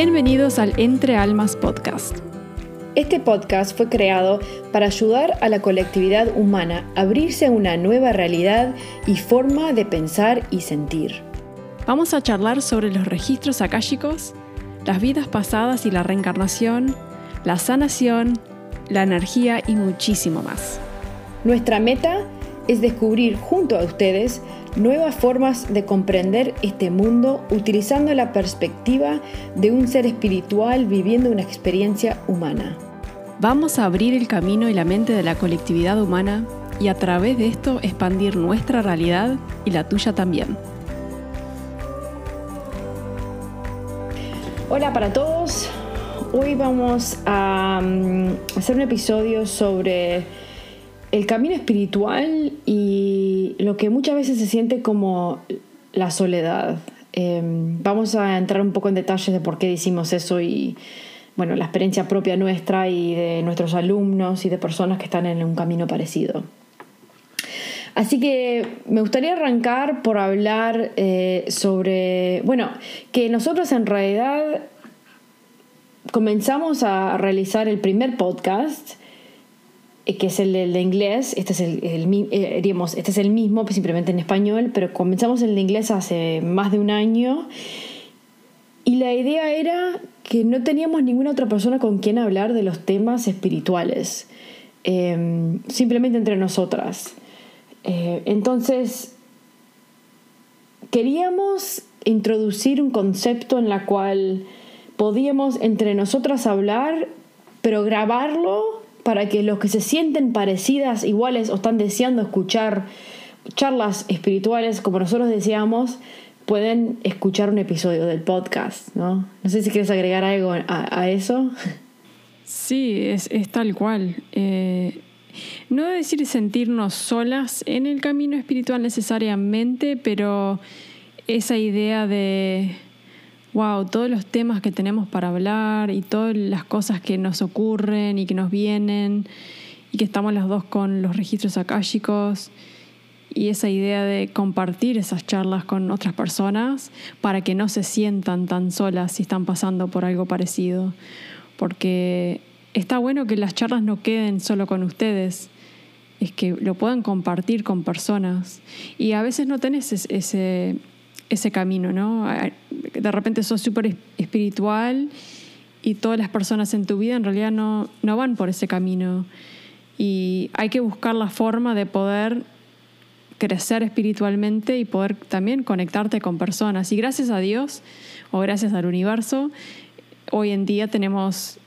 Bienvenidos al Entre Almas Podcast. Este podcast fue creado para ayudar a la colectividad humana a abrirse a una nueva realidad y forma de pensar y sentir. Vamos a charlar sobre los registros akáshicos, las vidas pasadas y la reencarnación, la sanación, la energía y muchísimo más. Nuestra meta es descubrir junto a ustedes nuevas formas de comprender este mundo utilizando la perspectiva de un ser espiritual viviendo una experiencia humana. Vamos a abrir el camino y la mente de la colectividad humana y a través de esto expandir nuestra realidad y la tuya también. Hola para todos, hoy vamos a mm, hacer un episodio sobre el camino espiritual y lo que muchas veces se siente como la soledad. Em, vamos a entrar un poco en detalles de por qué decimos eso y bueno, la experiencia propia nuestra y de nuestros alumnos y de personas que están en un camino parecido. Así que me gustaría arrancar por hablar eh, sobre, bueno, que nosotros en realidad comenzamos a realizar el primer podcast que es el de inglés, este es el, eh, este es el mismo, simplemente en español, pero comenzamos el de inglés hace más de un año y la idea era que no teníamos ninguna otra persona con quien hablar de los temas espirituales, em, simplemente entre nosotras. Eh, entonces, queríamos introducir un concepto en la cual podíamos entre nosotras hablar, pero grabarlo para que los que se sienten parecidas, iguales o están deseando escuchar charlas espirituales como nosotros deseamos, pueden escuchar un episodio del podcast, ¿no? No sé si quieres agregar algo a, eso. Sí, es, tal cual. Eh, no decir sentirnos solas en el camino espiritual necesariamente, pero esa idea de wow, todos los temas que tenemos para hablar y todas las cosas que nos ocurren y que nos vienen y que estamos las dos con los registros akáshicos y esa idea de compartir esas charlas con otras personas para que no se sientan tan solas si están pasando por algo parecido. Porque está bueno que las charlas no queden solo con ustedes, es que lo puedan compartir con personas. Y a veces no tenés ese, ese camino, ¿no? De repente sos súper espiritual y todas las personas en tu vida en realidad no, no van por ese camino. Y hay que buscar la forma de poder crecer espiritualmente y poder también conectarte con personas. Y gracias a Dios o gracias al universo, hoy en día tenemos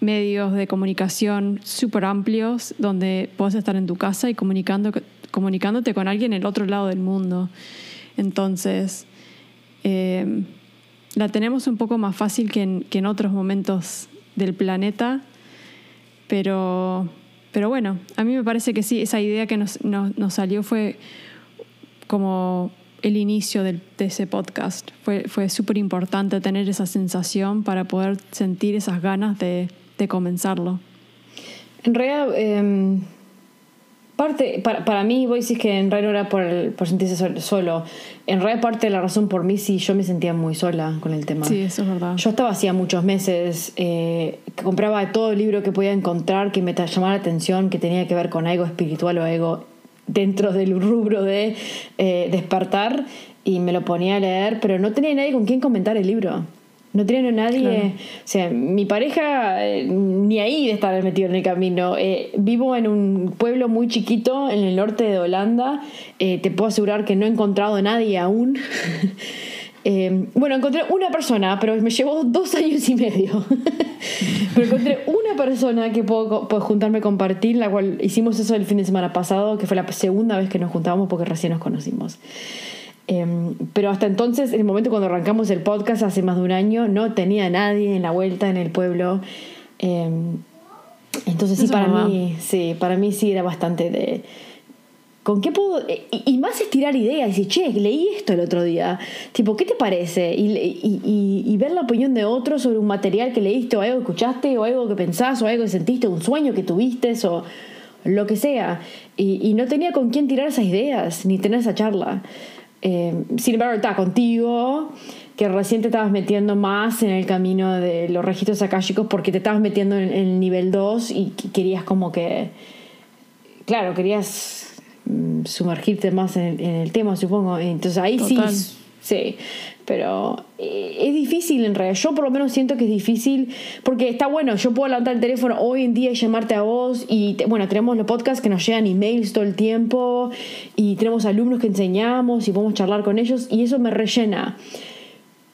medios de comunicación súper amplios donde puedes estar en tu casa y comunicando, comunicándote con alguien en el otro lado del mundo. Entonces, eh, la tenemos un poco más fácil que en, otros momentos del planeta, pero, pero bueno, a mí me parece que sí, esa idea que nos, salió fue como el inicio de ese podcast. Fue, fue súper importante tener esa sensación para poder sentir esas ganas de, comenzarlo. En realidad, em, Parte, para, para mí, vos decís que en realidad no era por, por sentirse solo. En realidad, parte de la razón por mí, sí, yo me sentía muy sola con el tema. Sí, eso es verdad. Yo estaba hacía muchos meses, eh, que compraba todo el libro que podía encontrar que me llamaba la atención, que tenía que ver con algo espiritual o algo dentro del rubro de eh, despertar, y me lo ponía a leer, pero no tenía nadie con quien comentar el libro. No tiene nadie. O sea, mi pareja eh, ni ahí de estar metido en el camino. Eh, vivo en un pueblo muy chiquito en el norte de Holanda. Eh, te puedo asegurar que no he encontrado a nadie aún. bueno, encontré una persona, pero me llevó dos años y medio. pero encontré una persona que puedo, puedo juntarme compartir, la cual hicimos eso el fin de semana pasado, que fue la segunda vez que nos juntamos porque recién nos conocimos. Em, pero hasta entonces, en el momento cuando arrancamos el podcast hace más de un año, no tenía nadie en la vuelta en el pueblo. Em, entonces sí, para mí, sí, para mí sí era bastante de... ¿Con qué puedo...? Y, más estirar ideas, y decir, che, leí esto el otro día. Tipo, ¿qué te parece? Y, y, ver la opinión de otro sobre un material que leíste, o algo que escuchaste, o algo que pensás, o algo que sentiste, un sueño que tuviste, o lo que sea. Y, no tenía con quién tirar esas ideas, ni tener esa charla. Eh, sin embargo, está contigo. que recién te estabas metiendo más en el camino de los registros akáshicos porque te estabas metiendo en, el nivel 2 y querías como que, claro, querías mm, sumergirte más en el, tema, supongo. Entonces ahí sí, sí, pero eh, es difícil en realidad. Yo por lo menos siento que es difícil porque está bueno, yo puedo levantar el teléfono hoy en día y llamarte a vos y bueno, tenemos los podcasts que nos llegan emails todo el tiempo y tenemos alumnos que enseñamos y podemos charlar con ellos y eso me rellena.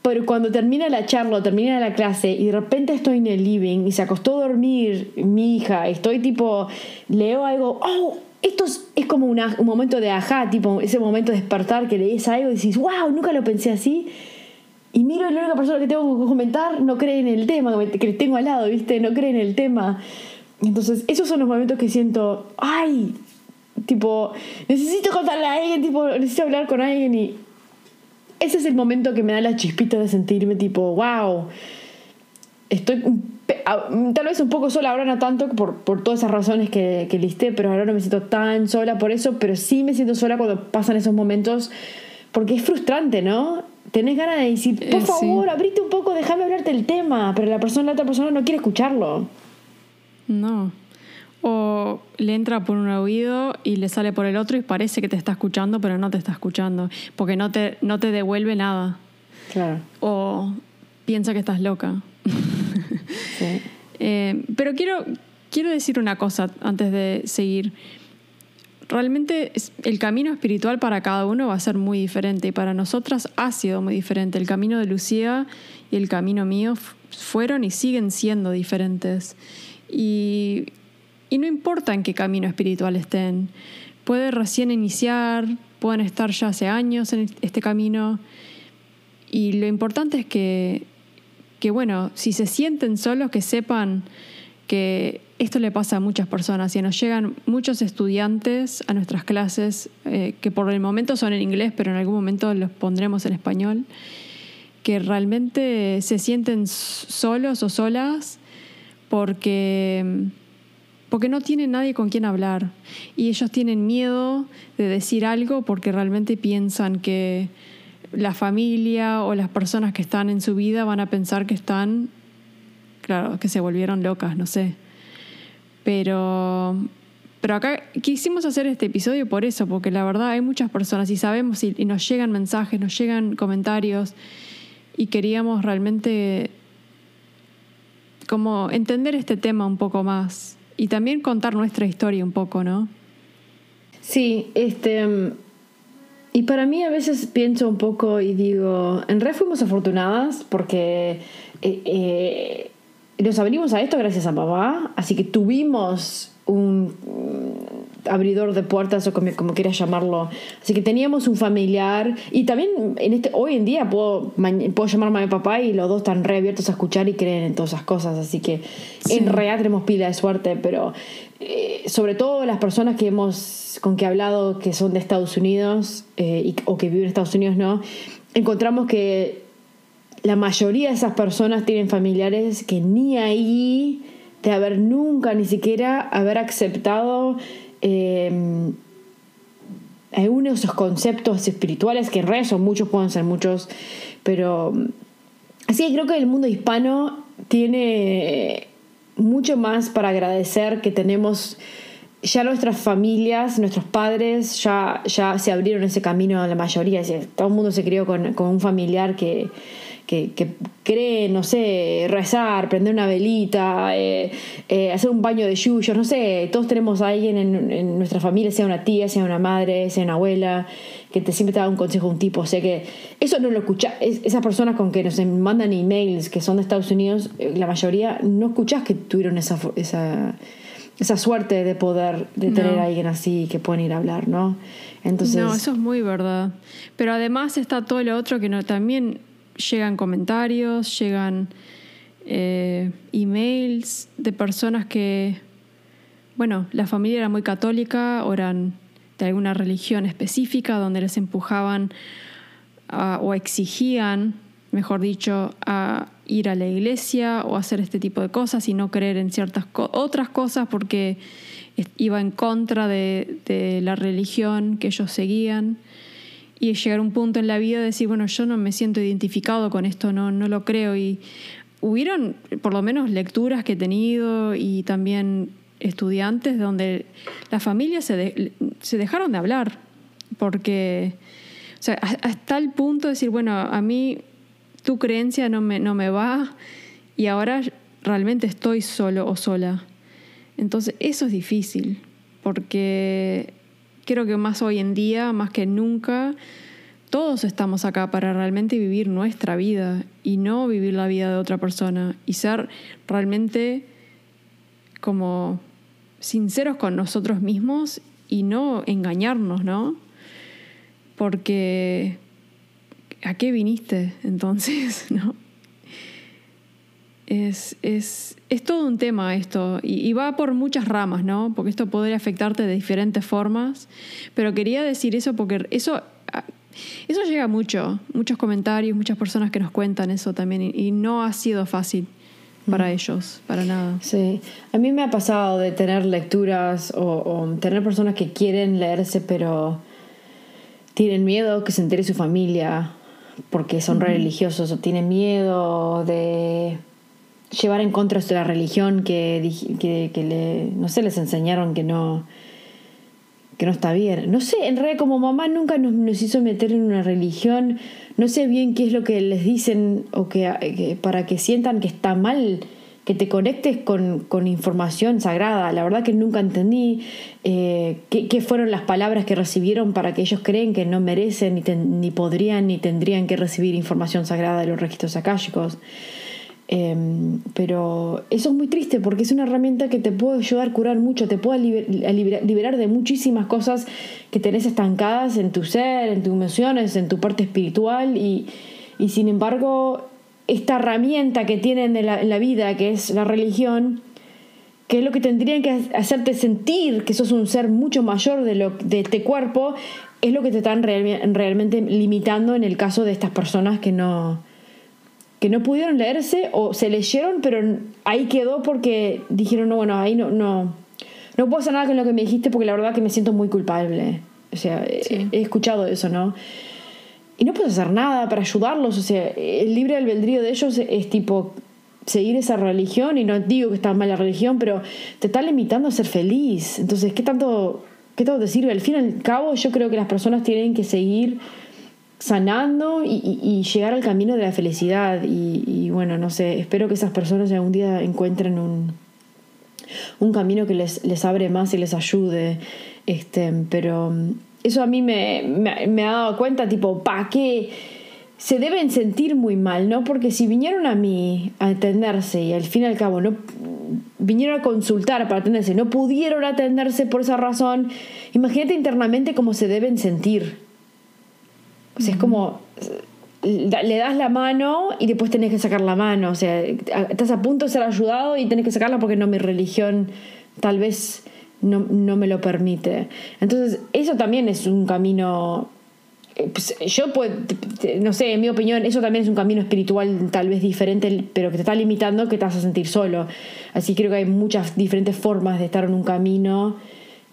Pero cuando termina la charla termina la clase y de repente estoy en el living y se acostó a dormir mi hija, estoy tipo, leo algo, oh, esto es, como un momento de ajá, tipo ese momento de despertar que lees algo y dices, wow, nunca lo pensé así. Y miro la única persona que tengo que comentar no cree en el tema, que tengo al lado, ¿viste? No cree en el tema. Entonces, esos son los momentos que siento, ay, tipo, necesito contarle a alguien, tipo, necesito hablar con alguien y ese es el momento que me da la chispita de sentirme tipo, wow, estoy tal vez un poco sola, ahora no tanto por, por todas esas razones que, que, listé, pero ahora no me siento tan sola por eso, pero sí me siento sola cuando pasan esos momentos, porque es frustrante, ¿no? Tenés ganas de decir, por eh, favor, abrite un poco, déjame hablarte el tema, pero la persona, la otra persona no quiere escucharlo. No. O le entra por un oído y le sale por el otro y parece que te está escuchando, pero no te está escuchando, porque no te, no te devuelve nada. Claro. O piensa que estás loca. Eh, pero quiero, quiero decir una cosa antes de seguir. Realmente el camino espiritual para cada uno va a ser muy diferente y para nosotras ha sido muy diferente. El camino de Lucía y el camino mío fueron y siguen siendo diferentes. Y, no importa en qué camino espiritual estén. Puede recién iniciar, pueden estar ya hace años en este camino. Y lo importante es que que bueno, si se sienten solos, que sepan que esto le pasa a muchas personas. Y nos llegan muchos estudiantes a nuestras clases, eh, que por el momento son en inglés, pero en algún momento los pondremos en español, que realmente se sienten solos o solas porque, porque no tienen nadie con quien hablar. Y ellos tienen miedo de decir algo porque realmente piensan que la familia o las personas que están en su vida van a pensar que están, claro, que se volvieron locas, no sé. Pero, pero acá quisimos hacer este episodio por eso, porque la verdad hay muchas personas y sabemos y, nos llegan mensajes, nos llegan comentarios y queríamos realmente como entender este tema un poco más y también contar nuestra historia un poco, ¿no? Sí, este y para mí a veces pienso un poco y digo, en red fuimos afortunadas porque eh, eh, nos abrimos a esto gracias a papá, así que tuvimos un abridor de puertas o como, como, quieras llamarlo. Así que teníamos un familiar y también en este, hoy en día puedo, puedo llamarme a mi papá y los dos están re abiertos a escuchar y creen en todas esas cosas. Así que en realidad tenemos pila de suerte, pero eh, sobre todo las personas que hemos con que he hablado que son de Estados Unidos eh, o que viven en Estados Unidos, ¿no? Encontramos que la mayoría de esas personas tienen familiares que ni ahí de haber nunca ni siquiera haber aceptado eh, algunos de esos conceptos espirituales que en realidad son muchos, pueden ser muchos, pero así que creo que el mundo hispano tiene mucho más para agradecer que tenemos ya nuestras familias, nuestros padres ya, ya se abrieron ese camino la mayoría, todo el mundo se crió con, con un familiar que, que, cree, no sé, rezar, prender una velita, eh, eh, hacer un baño de yuyos, no sé, todos tenemos a alguien en, nuestra familia, sea una tía, sea una madre, sea una abuela, que te siempre te da un consejo un tipo. O sea que eso no lo escuchas, esas personas con que nos mandan emails que son de Estados Unidos, eh, la mayoría no escuchás que tuvieron esa, esa, esa suerte de poder, de tener a alguien así que pueden ir a hablar, ¿no? Entonces... No, eso es muy verdad. Pero además está todo lo otro que no, también llegan comentarios, llegan eh, emails de personas que, bueno, la familia era muy católica o eran de alguna religión específica donde les empujaban o exigían, mejor dicho, a ir a la iglesia o hacer este tipo de cosas y no creer en ciertas otras cosas porque iba en contra de, de la religión que ellos seguían. Y llegar a un punto en la vida de decir, bueno, yo no me siento identificado con esto, no, no lo creo. Y hubieron por lo menos lecturas que he tenido y también estudiantes donde las familias se, se dejaron de hablar porque, o sea, hasta el punto de decir, bueno, a mí tu creencia no me, no me va y ahora realmente estoy solo o sola. Entonces eso es difícil porque creo que más hoy en día, más que nunca, todos estamos acá para realmente vivir nuestra vida y no vivir la vida de otra persona y ser realmente como sinceros con nosotros mismos y no engañarnos, ¿no? Porque ¿a qué viniste entonces? ¿No? Es, es, es, todo un tema esto y, va por muchas ramas, ¿no? Porque esto podría afectarte de diferentes formas, pero quería decir eso porque eso, eso llega mucho, muchos comentarios, muchas personas que nos cuentan eso también y, no ha sido fácil para mm. ellos, para nada. Sí, a mí me ha pasado de tener lecturas o, o tener personas que quieren leerse pero tienen miedo que se entere su familia porque son religiosos o tienen miedo de llevar en contra de la religión que, que, le, no sé, les enseñaron que no, que no está bien. No sé, en realidad como mamá nunca nos, nos hizo meter en una religión, no sé bien qué es lo que les dicen o que para que sientan que está mal que te conectes con, información sagrada. La verdad que nunca entendí eh, qué, fueron las palabras que recibieron para que ellos creen que no merecen, ni, ni podrían, ni tendrían que recibir información sagrada de los registros akáshicos. Em, pero eso es muy triste porque es una herramienta que te puede ayudar a curar mucho, te puede liberar de muchísimas cosas que tenés estancadas en tu ser, en tus emociones, en tu parte espiritual y, sin embargo esta herramienta que tienen en la, vida, que es la religión, que es lo que tendrían que hacerte sentir que sos un ser mucho mayor de, lo, de este cuerpo, es lo que te están realmente limitando en el caso de estas personas que no, que no pudieron leerse o se leyeron, pero ahí quedó porque dijeron, no, bueno, ahí no, no, no puedo hacer nada con lo que me dijiste porque la verdad que me siento muy culpable. O sea, he escuchado eso, ¿no? y no puedes hacer nada para ayudarlos. O sea, el libre albedrío de ellos es tipo seguir esa religión y no digo que está mal la religión, pero te está limitando a ser feliz. Entonces, ¿qué tanto, qué tanto te sirve? Al fin y al cabo, yo creo que las personas tienen que seguir sanando y, llegar al camino de la felicidad. Y, bueno, no sé, espero que esas personas algún día encuentren un, un camino que les, les abre más y les ayude. Este, pero eso a mí me, me, ha dado cuenta, tipo, ¿para qué? Se deben sentir muy mal, ¿no? Porque si vinieron a mí a atenderse y al fin y al cabo no vinieron a consultar para atenderse, no pudieron atenderse por esa razón, imagínate internamente cómo se deben sentir. O sea, es como le das la mano y después tenés que sacar la mano. O sea, estás a punto de ser ayudado y tenés que sacarla porque no mi religión tal vez no, no me lo permite. Entonces, eso también es un camino eh, pues, yo pues, no sé, en mi opinión, eso también es un camino espiritual tal vez diferente, pero que te está limitando, que te vas a sentir solo. Así creo que hay muchas diferentes formas de estar en un camino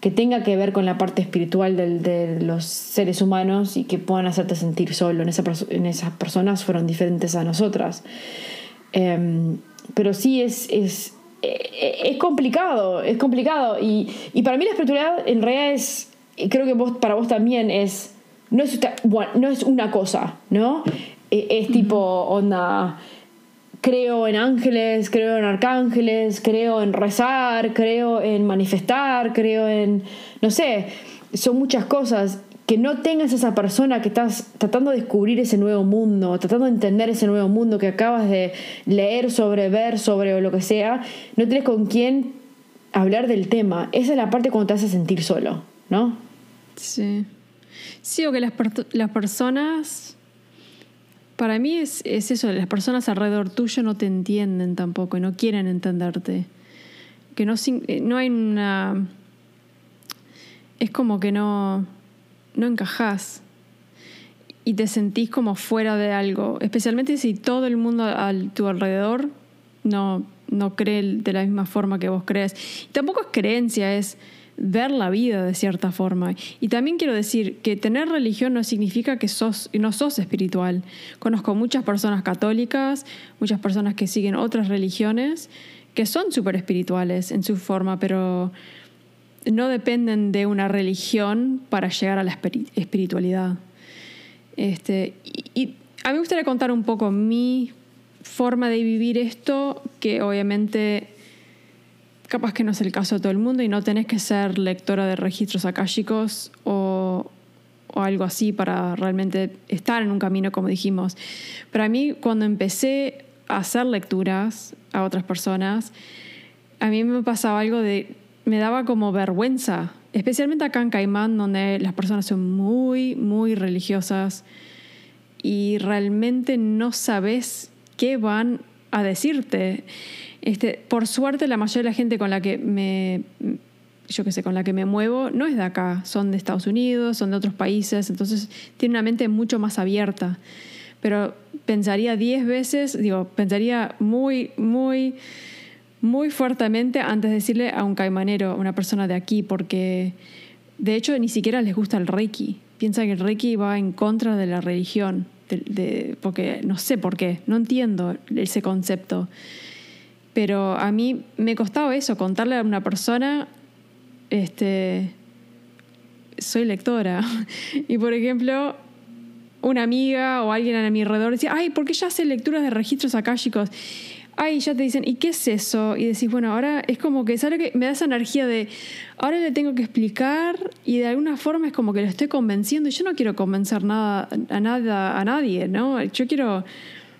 que tenga que ver con la parte espiritual de los seres humanos y que puedan hacerte sentir solo. En, esa, en esas personas fueron diferentes a nosotras. Em, pero sí es, es es complicado, es complicado. Y, para mí la espiritualidad en realidad es, creo que vos, para vos también es, no es, no es una cosa, ¿no? E, es, tipo, onda, creo en ángeles, creo en arcángeles, creo en rezar, creo en manifestar, creo en, no sé, son muchas cosas que no tengas esa persona que estás tratando de descubrir ese nuevo mundo, tratando de entender ese nuevo mundo que acabas de leer sobre, ver sobre o lo que sea, no tienes con quién hablar del tema. Esa es la parte cuando te hace sentir solo, ¿no? Sí. Sí, o que las, las personas, para mí es, es, eso, las personas alrededor tuyo no te entienden tampoco y no quieren entenderte. Que no, eh, no hay una... Es como que no no encajás y te sentís como fuera de algo, especialmente si todo el mundo a tu alrededor no, no cree de la misma forma que vos crees. Y tampoco es creencia, es ver la vida de cierta forma. Y también quiero decir que tener religión no significa que sos, no sos espiritual. Conozco muchas personas católicas, muchas personas que siguen otras religiones, que son súper espirituales en su forma, pero no dependen de una religión para llegar a la espiritualidad. Este, y, a mí me gustaría contar un poco mi forma de vivir esto, que obviamente capaz que no es el caso de todo el mundo y no tenés que ser lectora de registros akáshicos o, algo así para realmente estar en un camino, como dijimos. Pero a mí cuando empecé a hacer lecturas a otras personas, a mí me pasaba algo de, me daba como vergüenza, especialmente acá en Caimán, donde las personas son muy, muy religiosas y realmente no sabes qué van a decirte. Este, por suerte, la mayoría de la gente con la que me, yo que sé, con la que me muevo no es de acá, son de Estados Unidos, son de otros países, entonces tiene una mente mucho más abierta. Pero pensaría diez veces, digo, pensaría muy, muy, muy fuertemente antes de decirle a un caimanero, a una persona de aquí, porque de hecho ni siquiera les gusta el Reiki. Piensan que el Reiki va en contra de la religión, porque no sé por qué, no entiendo ese concepto. Pero a mí me costaba eso, contarle a una persona, este, soy lectora. Y por ejemplo, una amiga o alguien a mi alrededor decía, ay, ¿por qué ya hace lecturas de registros chicos Ay, ya te dicen, ¿y qué es eso? Y decís, bueno, ahora es como que, ¿sabes que Me da esa energía de, ahora le tengo que explicar y de alguna forma es como que lo estoy convenciendo y yo no quiero convencer nada, a, nada, a nadie, ¿no? Yo quiero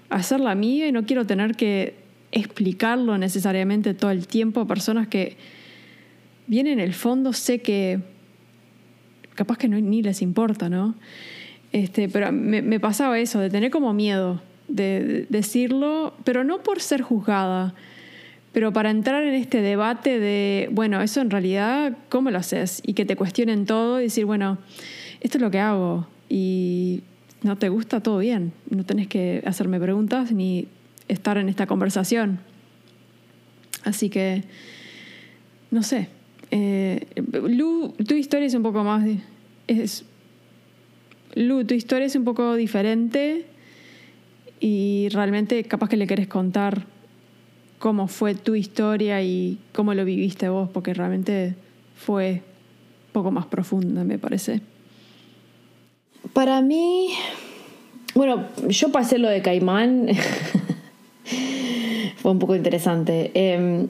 hacer la mía y no quiero tener que explicarlo necesariamente todo el tiempo a personas que bien en el fondo sé que capaz que no, ni les importa, ¿no? Este, pero me, pasaba eso, de tener como miedo de decirlo, pero no por ser juzgada, pero para entrar en este debate de, bueno, eso en realidad, ¿cómo lo haces? Y que te cuestionen todo y decir, bueno, esto es lo que hago y no te gusta, todo bien, no tenés que hacerme preguntas ni estar en esta conversación. Así que, no sé. Eh, Lu, tu historia es un poco más... Es, Lu, tu historia es un poco diferente y realmente capaz que le querés contar cómo fue tu historia y cómo lo viviste vos, porque realmente fue poco más profunda, me parece. Para mí, bueno, yo pasé lo de Caimán fue un poco interesante. Em,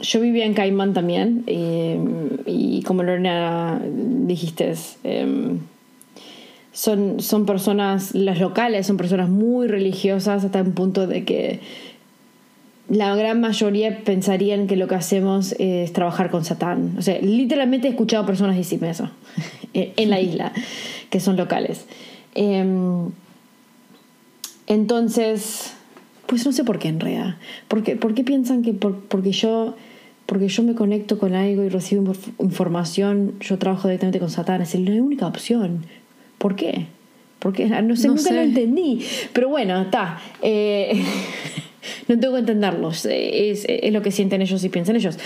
yo vivía en Caimán también em, y como Lorena dijiste, em, son, son personas, las locales son personas muy religiosas hasta un punto de que la gran mayoría pensarían que lo que hacemos es trabajar con Satán. O sea, literalmente he escuchado personas decirme eso en la isla, que son locales. entonces, pues no sé por qué en realidad. ¿Por qué, por qué piensan que porque, yo, porque yo me conecto con algo y recibo información, yo trabajo directamente con Satán? Es la única opción. ¿Por qué? Porque no sé, nunca lo entendí. Pero bueno, está. Eh, no tengo que entenderlos. Es, es, lo que sienten ellos y piensan ellos.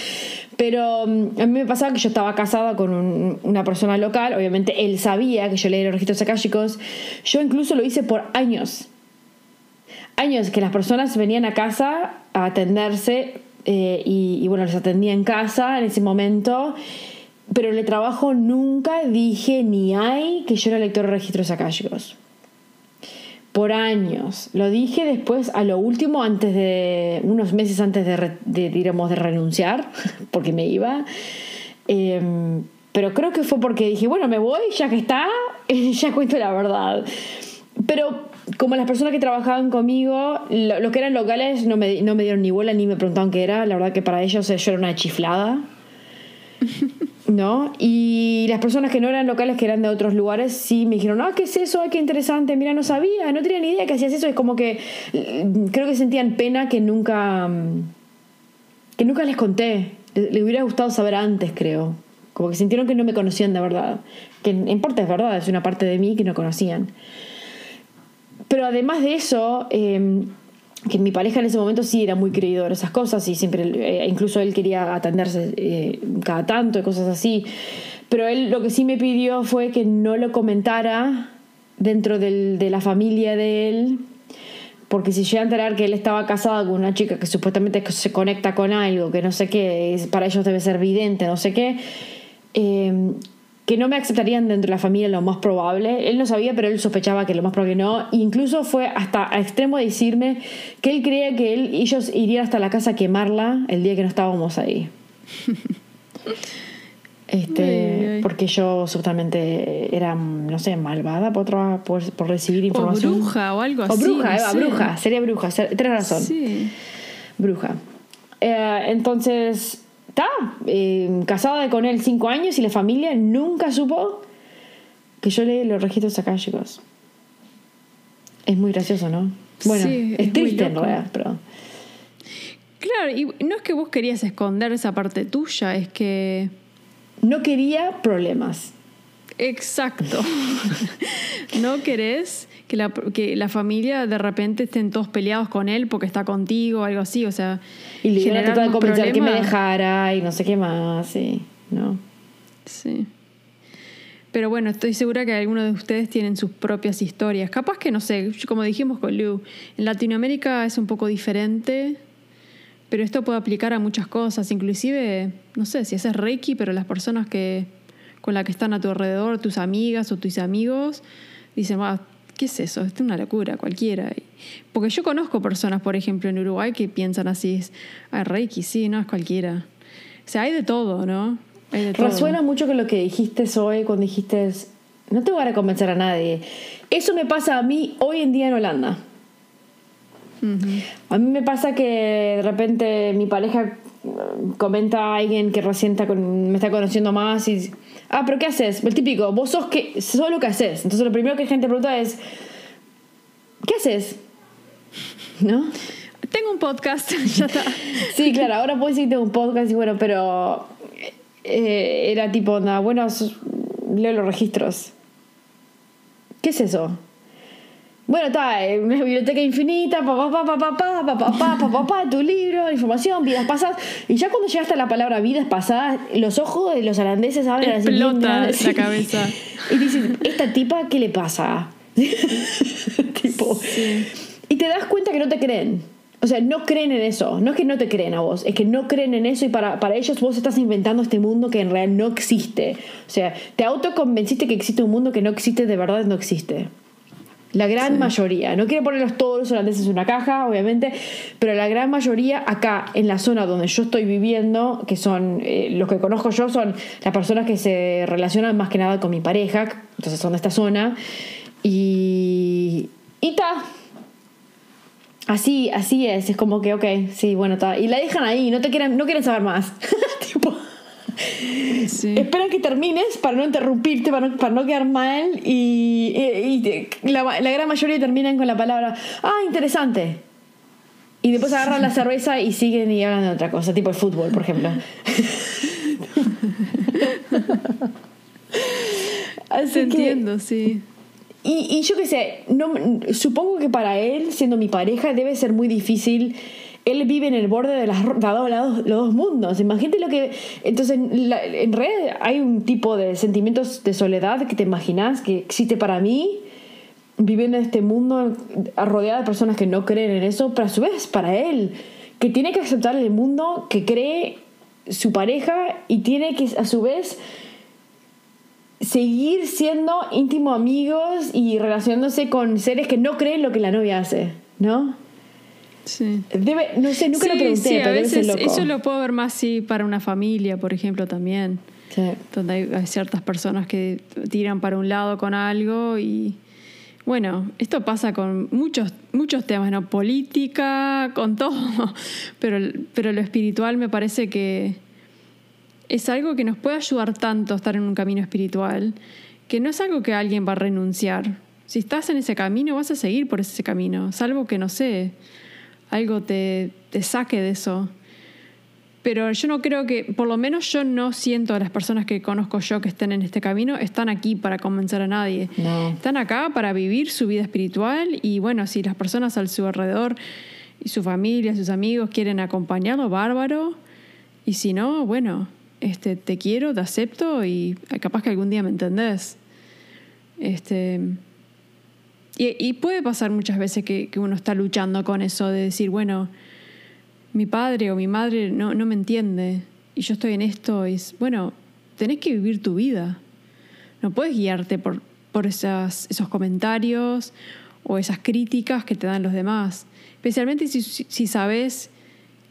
Pero mm, a mí me pasaba que yo estaba casada con una persona local. Obviamente él sabía que yo leía los registros akáshicos. Yo incluso lo hice por años años que las personas venían a casa a atenderse eh, y, bueno, les atendía en casa en ese momento, pero en el trabajo nunca dije ni hay que yo era lector de registros akáshicos. Por años. Lo dije después, a lo último, antes de. unos meses antes de, de de renunciar, porque me iba. Em, pero creo que fue porque dije, bueno, me voy, ya que está, ya cuento la verdad. Pero como las personas que trabajaban conmigo, los que eran locales no me, no me dieron ni bola ni me preguntaban qué era. La verdad que para ellos yo era una chiflada. ¿No? Y las personas que no eran locales, que eran de otros lugares, sí me dijeron, ah, ¿qué es eso? Ay, qué interesante, mira, no sabía, no tenía ni idea que hacías eso. Es como que mm, creo que sentían pena que nunca, mm, que nunca les conté. Le, hubiera gustado saber antes, creo. Como que sintieron que no me conocían de verdad. Que en parte es verdad, es una parte de mí que no conocían. Pero además de eso, em, que mi pareja en ese momento sí era muy creidor de esas cosas y siempre, eh, incluso él quería atenderse eh, cada tanto y cosas así. Pero él lo que sí me pidió fue que no lo comentara dentro de la familia de él, porque si llega a enterar que él estaba casado con una chica que supuestamente se conecta con algo, que no sé qué, para ellos debe ser vidente, no sé qué, eh, que no me aceptarían dentro de la familia lo más probable. Él no sabía, pero él sospechaba que lo más probable no. incluso fue hasta a extremo de decirme que él creía que él, ellos irían hasta la casa a quemarla el día que no estábamos ahí. Este, porque yo supuestamente era, no sé, malvada por, por, recibir información. O bruja o algo así. O bruja, Eva, bruja, sería bruja, tienes razón. Sí. Bruja. Eh, entonces, está, eh, casada con él cinco años y la familia nunca supo que yo leí los registros acá, chicos. Es muy gracioso, ¿no? Bueno, es, triste en realidad, pero... Claro, y no es que vos querías esconder esa parte tuya, es que... No quería problemas. Exacto. no querés que la, que la familia de repente estén todos peleados con él porque está contigo o algo así, o sea... Y le iban a de convencer que me dejara y no sé qué más, sí, ¿no? Sí. Pero bueno, estoy segura que algunos de ustedes tienen sus propias historias. Capaz que, no sé, como dijimos con Liu, en Latinoamérica es un poco diferente, pero esto puede aplicar a muchas cosas, inclusive, no sé, si haces Reiki, pero las personas que con las que están a tu alrededor, tus amigas o tus amigos, dicen, ¿qué es eso? Esto es una locura, cualquiera. Porque yo conozco personas, por ejemplo, en Uruguay que piensan así, es, ah, Reiki, sí, no, es cualquiera. O sea, hay de todo, ¿no? Hay de Resuena mucho con lo que dijiste hoy cuando dijiste, no te voy a convencer a nadie. Eso me pasa a mí hoy en día en Holanda. A mí me pasa que de repente mi pareja comenta a alguien que recién me está conociendo más y ah, pero ¿qué haces? El típico, vos sos, que, sos lo que haces. Entonces lo primero que la gente pregunta es, ¿qué haces? ¿No? Tengo un podcast, ya está. sí, claro, ahora puedo decir que tengo un podcast y bueno, pero eh, era tipo, nada, bueno, leo los registros. ¿Qué es eso? Bueno, está, una biblioteca infinita, papá, papá, papá, papá, papá, papá, tu libro, información, vidas pasadas. Y ya cuando llegaste a la palabra vidas pasadas, los ojos de los holandeses abren Explota la cabeza. Y dicen, ¿esta tipa qué le pasa? tipo. Y te das cuenta que no te creen. O sea, no creen en eso. No es que no te creen a vos, es que no creen en eso y para, para ellos vos estás inventando este mundo que en realidad no existe. O sea, te autoconvenciste que existe un mundo que no existe, de verdad no existe. La gran mayoría. No quiero ponerlos todos los holandeses en una caja, obviamente, pero la gran mayoría acá, en la zona donde yo estoy viviendo, que son eh, los que conozco yo, son las personas que se relacionan más que nada con mi pareja, entonces son de esta zona. Y. Y ta. Así, así es. Es como que, ok, sí, bueno, está. Y la dejan ahí, no te quieren, no quieren saber más. tipo. Esperan que termines para no interrumpirte, para no, para no quedar mal y, la, gran mayoría terminan con la palabra, ah, interesante. Y después agarran la cerveza y siguen y hablan de otra cosa, tipo el fútbol, por ejemplo. Así entiendo, sí. Y, y yo qué sé, no, supongo que para él, siendo mi pareja, debe ser muy difícil él vive en el borde de, los dos mundos. Imagínate lo que... Entonces, en red hay un tipo de sentimientos de soledad que te imaginas que existe para mí, viviendo en este mundo rodeado de personas que no creen en eso, pero a su vez para él, que tiene que aceptar el mundo que cree su pareja y tiene que a su vez seguir siendo íntimo amigos y relacionándose con seres que no creen lo que la novia hace, ¿no? Sí. Debe, no sé, nunca lo pregunté, pero a veces eso lo puedo ver más sí para una familia, por ejemplo, también. Sí. Donde hay, ciertas personas que tiran para un lado con algo y bueno, esto pasa con muchos, muchos temas, ¿no? Política, con todo, pero, pero lo espiritual me parece que es algo que nos puede ayudar tanto a estar en un camino espiritual, que no es algo que alguien va a renunciar. Si estás en ese camino, vas a seguir por ese camino, salvo que, no sé, algo te, te saque de eso. Pero yo no creo que, por lo menos yo no siento a las personas que conozco yo que estén en este camino, están aquí para convencer a nadie. Están acá para vivir su vida espiritual y bueno, si las personas al su alrededor y su familia, sus amigos quieren acompañarlo, bárbaro. Y si no, bueno, este, te quiero, te acepto y capaz que algún día me entendés. Este, y, puede pasar muchas veces que, uno está luchando con eso de decir, bueno, mi padre o mi madre no, no me entiende y yo estoy en esto. Y es, bueno, tenés que vivir tu vida. No puedes guiarte por, por esas, esos comentarios o esas críticas que te dan los demás. Especialmente si, si sabes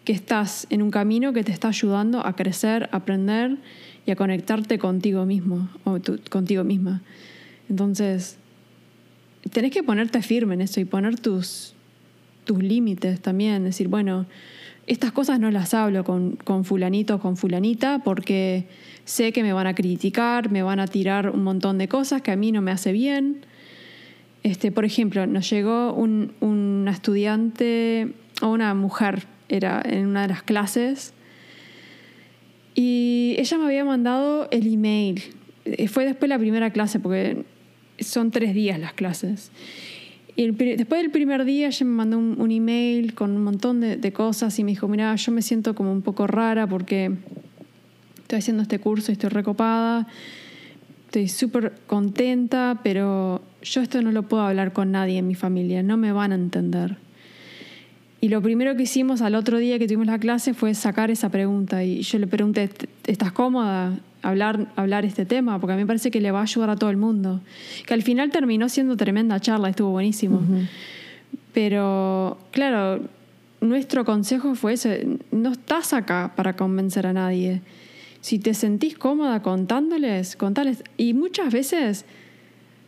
que estás en un camino que te está ayudando a crecer, a aprender y a conectarte contigo mismo o contigo misma. Entonces, tenés que ponerte firme en eso y poner tus, tus límites también. Decir, bueno, estas cosas no las hablo con, con fulanito o con fulanita porque sé que me van a criticar, me van a tirar un montón de cosas que a mí no me hace bien. Este, por ejemplo, nos llegó un, una estudiante o una mujer, era en una de las clases, y ella me había mandado el email. Eh, fue después la primera clase, porque son tres días las clases. Y después del primer día ella me mandó un, un email con un montón de, cosas y me dijo, mira, yo me siento como un poco rara porque estoy haciendo este curso y estoy recopada, estoy súper contenta, pero yo esto no lo puedo hablar con nadie en mi familia, no me van a entender. Y lo primero que hicimos al otro día que tuvimos la clase fue sacar esa pregunta. Y yo le pregunté, ¿estás cómoda hablar, hablar este tema? Porque a mí me parece que le va a ayudar a todo el mundo. Que al final terminó siendo tremenda charla, estuvo buenísimo. Pero, claro, nuestro consejo fue ese, no estás acá para convencer a nadie. Si te sentís cómoda contándoles, contales. Y muchas veces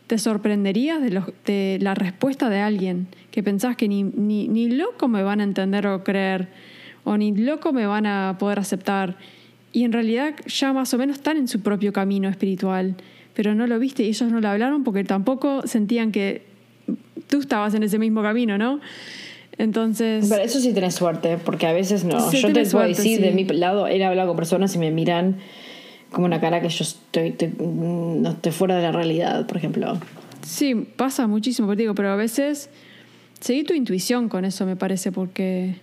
te sorprenderías de, de, la respuesta de alguien que pensás que ni, ni, ni, loco me van a entender o creer, o ni loco me van a poder aceptar. Y en realidad ya más o menos están en su propio camino espiritual, pero no lo viste y ellos no lo hablaron porque tampoco sentían que tú estabas en ese mismo camino, ¿no? Entonces. Pero eso sí tenés suerte, porque a veces no. yo te puedo decir, de mi lado, he hablado con personas y me miran como una cara que yo estoy, no estoy fuera de la realidad, por ejemplo. Sí, pasa muchísimo, pero digo, pero a veces seguí tu intuición con eso, me parece, porque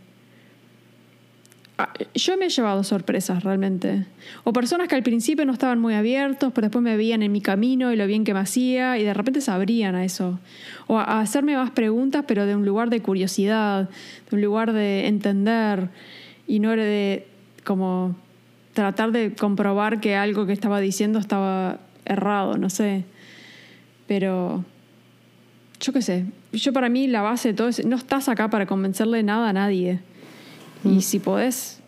yo me he llevado sorpresas realmente. O personas que al principio no estaban muy abiertos, pero después me veían en mi camino y lo bien que me hacía y de repente se abrían a eso. O a hacerme más preguntas, pero de un lugar de curiosidad, de un lugar de entender y no era de como tratar de comprobar que algo que estaba diciendo estaba errado, no sé. Pero yo qué sé, yo para mí la base de todo es, no estás acá para convencerle nada a nadie. Y mm. si podés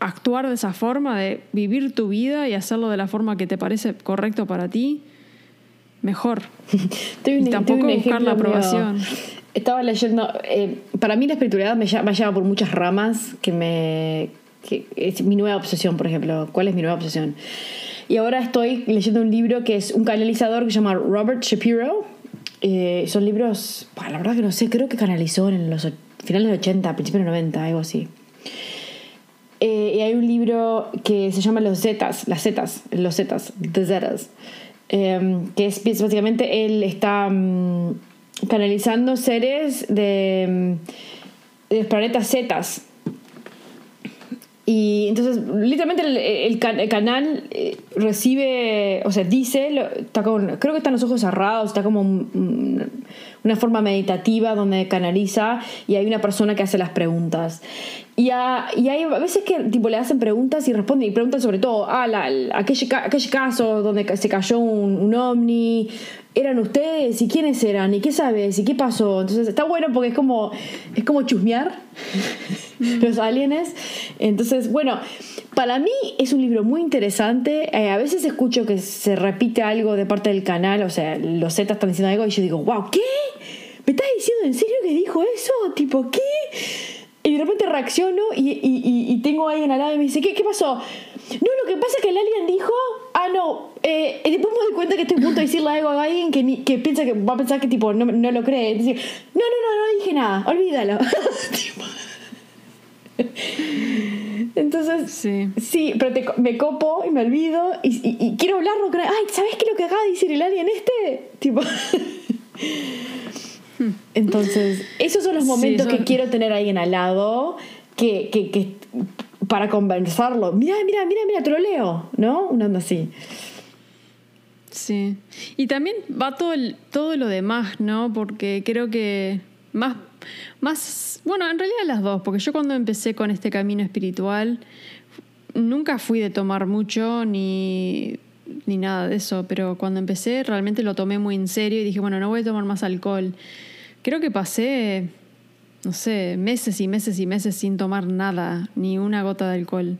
actuar de esa forma, de vivir tu vida y hacerlo de la forma que te parece correcto para ti, mejor. y tampoco buscar la aprobación. Estaba leyendo, eh, para mí la espiritualidad me, me lleva por muchas ramas que me, que es mi nueva obsesión, por ejemplo. ¿Cuál es mi nueva obsesión? Y ahora estoy leyendo un libro que es un canalizador que se llama Robert Shapiro. Eh, son libros, la verdad que no sé, creo que canalizó en los finales de 80, principios de 90, algo así. Eh, y hay un libro que se llama Los Zetas, las Zetas, los Zetas, The Zetas, em, que es básicamente él está mm, canalizando seres de, mm, de los planetas Zetas. Y entonces, literalmente el, canal eh, recibe, o sea, dice, está con, creo que están los ojos cerrados, está como una forma meditativa donde canaliza y hay una persona que hace las preguntas. Y, y hay a veces que tipo, le hacen preguntas y responden, y preguntan sobre todo, ah, la, aquel, aquel, caso donde se cayó un, un ovni, ¿eran ustedes? ¿Y quiénes eran? ¿Y qué sabes? ¿Y qué pasó? Entonces está bueno porque es como, es como chusmear mm. los aliens. Entonces, bueno, para mí es un libro muy interesante. Eh, a veces escucho que se repite algo de parte del canal, o sea, los Z están diciendo algo y yo digo, wow, ¿qué? ¿Me estás diciendo en serio que dijo eso? Tipo, ¿qué? Y de repente reacciono y, tengo a alguien al lado y me dice, ¿qué, qué pasó? No, lo que pasa es que el alien dijo, ah, no, eh, después me doy cuenta que estoy a punto de decirle algo a alguien que, piensa que va a pensar que tipo no, no lo cree. No, no, no, no dije nada, olvídalo. Entonces, sí, sí pero te, me copo y me olvido y, y, quiero hablarlo. Ay, ¿sabes qué es lo que acaba de decir el alien este? Tipo. Entonces, esos son los momentos que quiero tener alguien al lado que, que, que para conversarlo. Mira, mira, mira, mira, te lo leo, ¿no? Una onda así. Sí. Y también va todo, todo lo demás, ¿no? Porque creo que más, más, bueno, en realidad las dos, porque yo cuando empecé con este camino espiritual, nunca fui de tomar mucho ni, ni nada de eso, pero cuando empecé realmente lo tomé muy en serio y dije, bueno, no voy a tomar más alcohol. Creo que pasé, no sé, meses y meses y meses sin tomar nada, ni una gota de alcohol.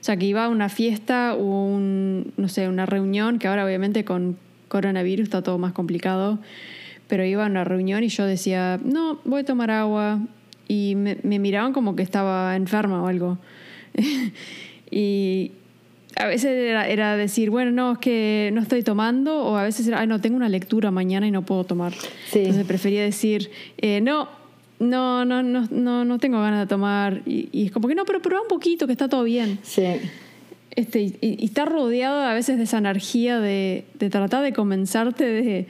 O sea, que iba a una fiesta o un, no sé, una reunión, que ahora obviamente con coronavirus está todo más complicado, pero iba a una reunión y yo decía, no, voy a tomar agua. Y me, miraban como que estaba enferma o algo. y a veces era, decir, bueno, no, es que no estoy tomando, o a veces era, ay, no, tengo una lectura mañana y no puedo tomar. Entonces prefería decir, eh, no, no, no, no, no, no tengo ganas de tomar. Y, es como que no, pero prueba un poquito, que está todo bien. Sí. Este, y, y está rodeado a veces de esa energía de, de, tratar de convencerte de